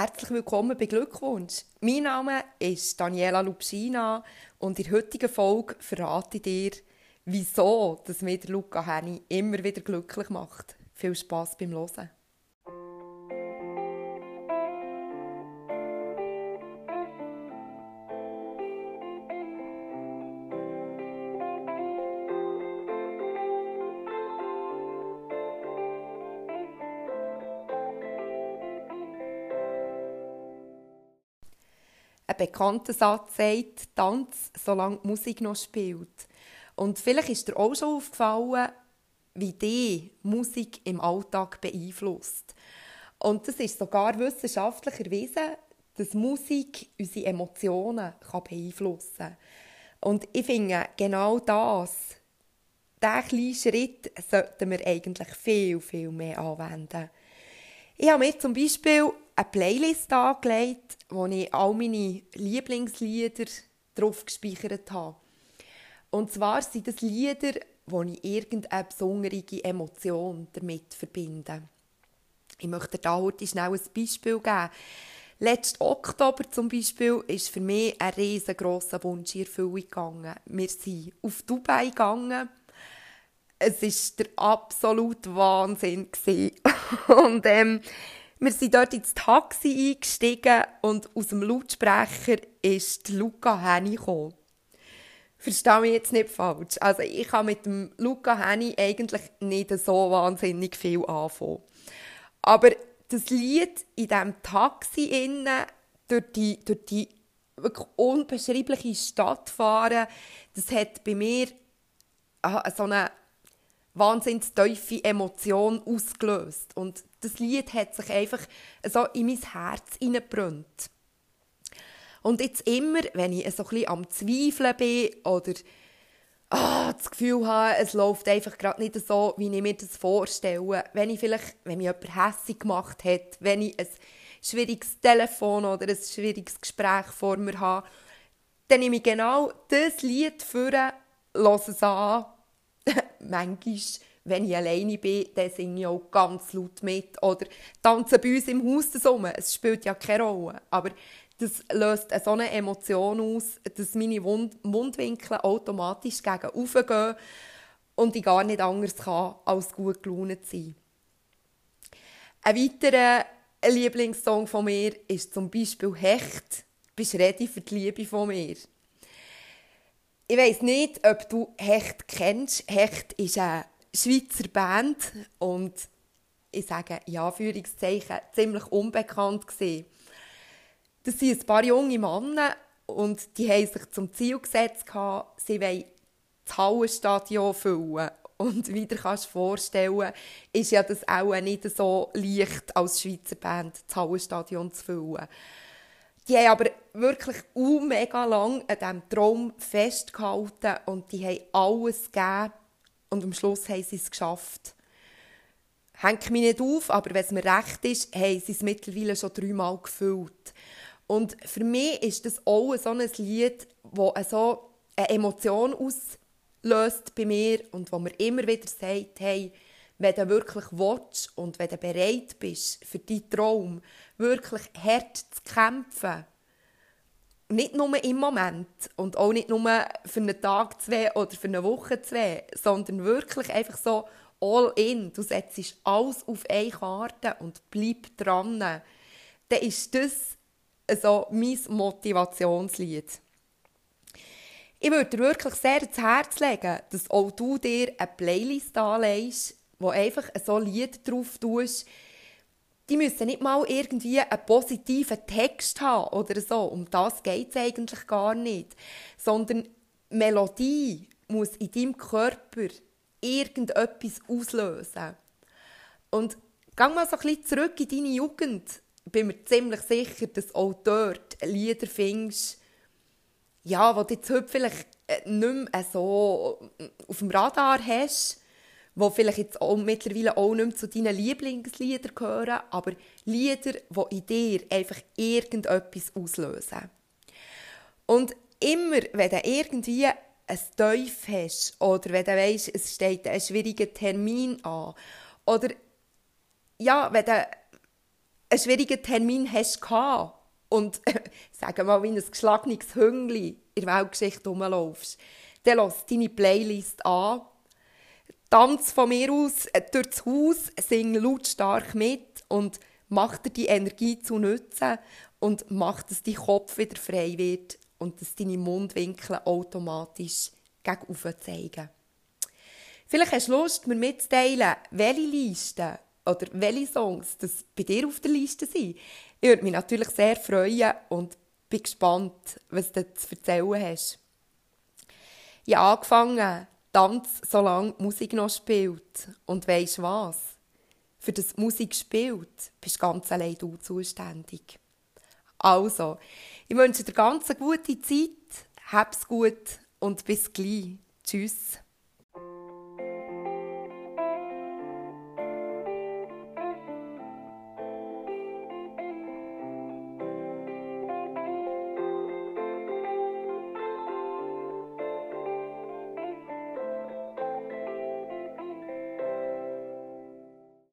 Herzlich willkommen bei Glückwunsch. Mein Name ist Daniela Lupschina und in der heutigen Folge verrate ich dir, wieso dass mir Luca Henny immer wieder glücklich macht. Viel Spaß beim Hören. Bekannter Satz sagt, Tanz, solange die Musik noch spielt. Und vielleicht ist dir auch schon aufgefallen, wie die Musik im Alltag beeinflusst. Und das ist sogar wissenschaftlich erwiesen, dass Musik unsere Emotionen kann beeinflussen kann. Und ich finde, genau das, diesen kleinen Schritt sollten wir eigentlich viel, viel mehr anwenden. Ich habe mir zum Beispiel eine Playlist angelegt, wo ich all meine Lieblingslieder drauf gespeichert habe. Und zwar sind das Lieder, wo ich irgendeine besondere Emotion damit verbinde. Ich möchte da heute schnell ein Beispiel geben. Letzten Oktober zum Beispiel ist für mich ein riesengroßer Wunsch in Erfüllung gegangen. Wir sind auf Dubai gegangen. Es war der absolute Wahnsinn. Und ähm, wir sind dort ins Taxi eingestiegen und aus dem Lautsprecher ist Luca Henny gekommen. Verstehe mich jetzt nicht falsch. Also ich kann mit dem Luca Henny eigentlich nicht so wahnsinnig viel anfangen. Aber das Lied in diesem Taxi innen, durch die, durch die wirklich unbeschreibliche Stadt fahren, das hat bei mir ah, so eine wahnsinnig tiefe Emotion ausgelöst. Und das Lied hat sich einfach so in mein Herz hineingebrannt. Und jetzt immer, wenn ich so ein am Zweifeln bin oder oh, das Gefühl habe, es läuft einfach gerade nicht so, wie ich mir das vorstelle, wenn ich vielleicht, wenn mich jemand hässlich gemacht hat, wenn ich ein schwieriges Telefon oder ein schwieriges Gespräch vor mir habe, dann nehme ich genau das Lied vor, höre es an manchmal, wenn ich alleine bin, dann singe ich auch ganz laut mit. Oder tanze bei uns im Haus zusammen. Es spielt ja keine Rolle. Aber das löst so eine Emotion aus, dass meine Mundwinkel automatisch gegen gehen und ich gar nicht anders kann, als gut gelaunt zu sein. Ein weiterer Lieblingssong von mir ist zum Beispiel «Hecht». «Bist ready für die Liebe von mir?» Ich weiss nicht, ob du Hecht kennst. Hecht ist eine Schweizer Band und ich sage ja, Führungszeichen ziemlich unbekannt gewesen. Das sind ein paar junge Männer und die haben sich zum Ziel gesetzt, sie wollen das Hallenstadion füllen. Und wie du dir vorstellen ist ja das auch nicht so leicht als Schweizer Band das Hallenstadion zu füllen. Die haben aber wirklich mega lang an diesem Traum festgehalten und die haben alles gegeben und am Schluss haben sie es geschafft. Hängt mich nicht auf, aber wenn es mir recht ist, haben sie es mittlerweile schon dreimal gefüllt. Und für mich ist das auch so ein Lied, das so eine Emotion auslöst bei mir und wo mir immer wieder sagt, hey, wenn du wirklich willst und wenn du bereit bist, für deinen Traum wirklich hart zu kämpfen, nicht nur im Moment und auch nicht nur für einen Tag, zwei oder für eine Woche, zwei, sondern wirklich einfach so all in. Du setzt alles auf eine Karte und bleib dran. Dann ist das so mein Motivationslied. Ich würde dir wirklich sehr ins Herz legen, dass auch du dir eine Playlist anlegst, wo einfach so Lied drauf tust, die müssen nicht mal irgendwie einen positiven Text haben oder so. Um das geht es eigentlich gar nicht. Sondern Melodie muss in deinem Körper irgendetwas auslösen. Und geh mal so ein bisschen zurück in deine Jugend. Ich bin mir ziemlich sicher, dass auch dort Lieder findest, ja, die du jetzt heute vielleicht äh, nicht mehr so auf dem Radar hast, die vielleicht jetzt auch mittlerweile auch nicht mehr zu deinen Lieblingsliedern gehören, aber Lieder, die in dir einfach irgendetwas auslösen. Und immer, wenn du irgendwie ein Teuf hast oder wenn du weißt, es steht ein schwieriger Termin an oder ja, wenn du einen schwierigen Termin hast und sagen wir mal wie ein geschlagenes Hüngli in der Weltgeschichte rumlaufst, dann lass deine Playlist an, tanz von mir aus äh, durchs Haus, sing lautstark mit und mach dir die Energie zu nutzen und mach, dass dein Kopf wieder frei wird und dass deine Mundwinkel automatisch gegen zeigen. Vielleicht hast du Lust, mir mitzuteilen, welche Listen oder welche Songs das bei dir auf der Liste sind. Ich würde mich natürlich sehr freuen und bin gespannt, was du zu erzählen hast. Ich habe angefangen, Tanz, solange die Musik noch spielt. Und weisst was? Für das die Musik spielt, bist du ganz allein du zuständig. Also, ich wünsche dir ganz eine gute Zeit, hab's gut und bis gleich. Tschüss.